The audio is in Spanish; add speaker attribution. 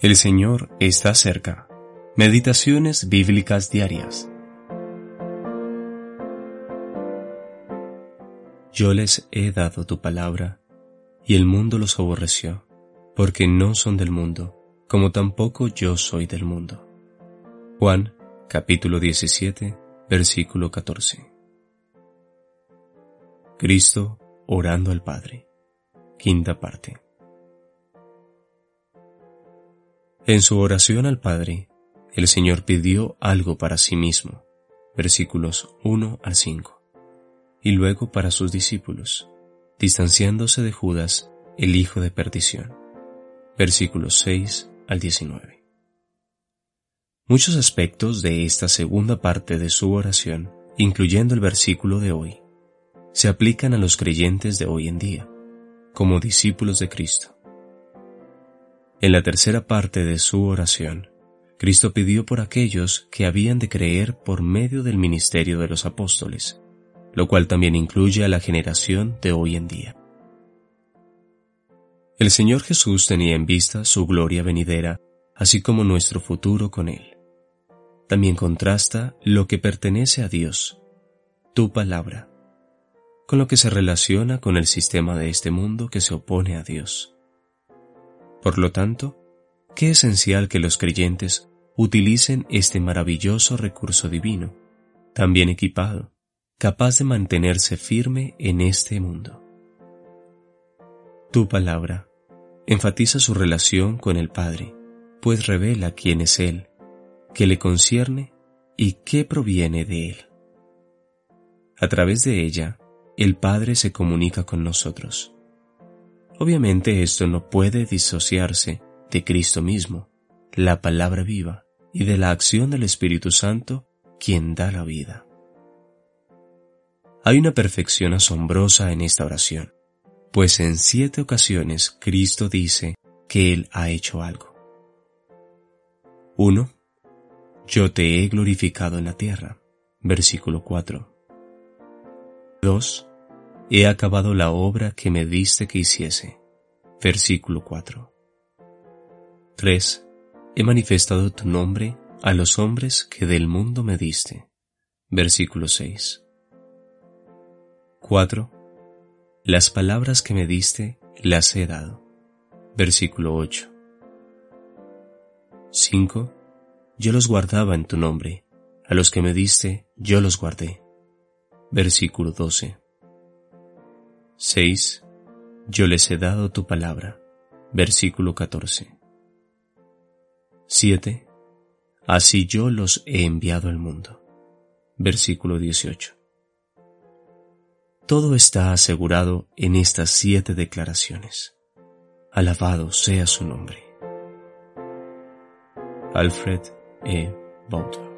Speaker 1: El Señor está cerca. Meditaciones bíblicas diarias. Yo les he dado tu palabra, y el mundo los aborreció, porque no son del mundo, como tampoco yo soy del mundo. Juan capítulo 17, versículo 14. Cristo orando al Padre. Quinta parte. En su oración al Padre, el Señor pidió algo para sí mismo, versículos 1 al 5, y luego para sus discípulos, distanciándose de Judas, el hijo de perdición, versículos 6 al 19. Muchos aspectos de esta segunda parte de su oración, incluyendo el versículo de hoy, se aplican a los creyentes de hoy en día, como discípulos de Cristo. En la tercera parte de su oración, Cristo pidió por aquellos que habían de creer por medio del ministerio de los apóstoles, lo cual también incluye a la generación de hoy en día. El Señor Jesús tenía en vista su gloria venidera, así como nuestro futuro con Él. También contrasta lo que pertenece a Dios, tu palabra, con lo que se relaciona con el sistema de este mundo que se opone a Dios. Por lo tanto, qué esencial que los creyentes utilicen este maravilloso recurso divino, tan bien equipado, capaz de mantenerse firme en este mundo. Tu palabra enfatiza su relación con el Padre, pues revela quién es Él, qué le concierne y qué proviene de Él. A través de ella, el Padre se comunica con nosotros. Obviamente esto no puede disociarse de Cristo mismo, la palabra viva, y de la acción del Espíritu Santo, quien da la vida. Hay una perfección asombrosa en esta oración, pues en siete ocasiones Cristo dice que Él ha hecho algo. 1. Yo te he glorificado en la tierra. Versículo 4. 2. He acabado la obra que me diste que hiciese. Versículo 4. 3. He manifestado tu nombre a los hombres que del mundo me diste. Versículo 6. 4. Las palabras que me diste las he dado. Versículo 8. 5. Yo los guardaba en tu nombre. A los que me diste, yo los guardé. Versículo 12. 6. Yo les he dado tu palabra. Versículo 14. 7. Así yo los he enviado al mundo. Versículo 18. Todo está asegurado en estas siete declaraciones. Alabado sea su nombre. Alfred E. Bauter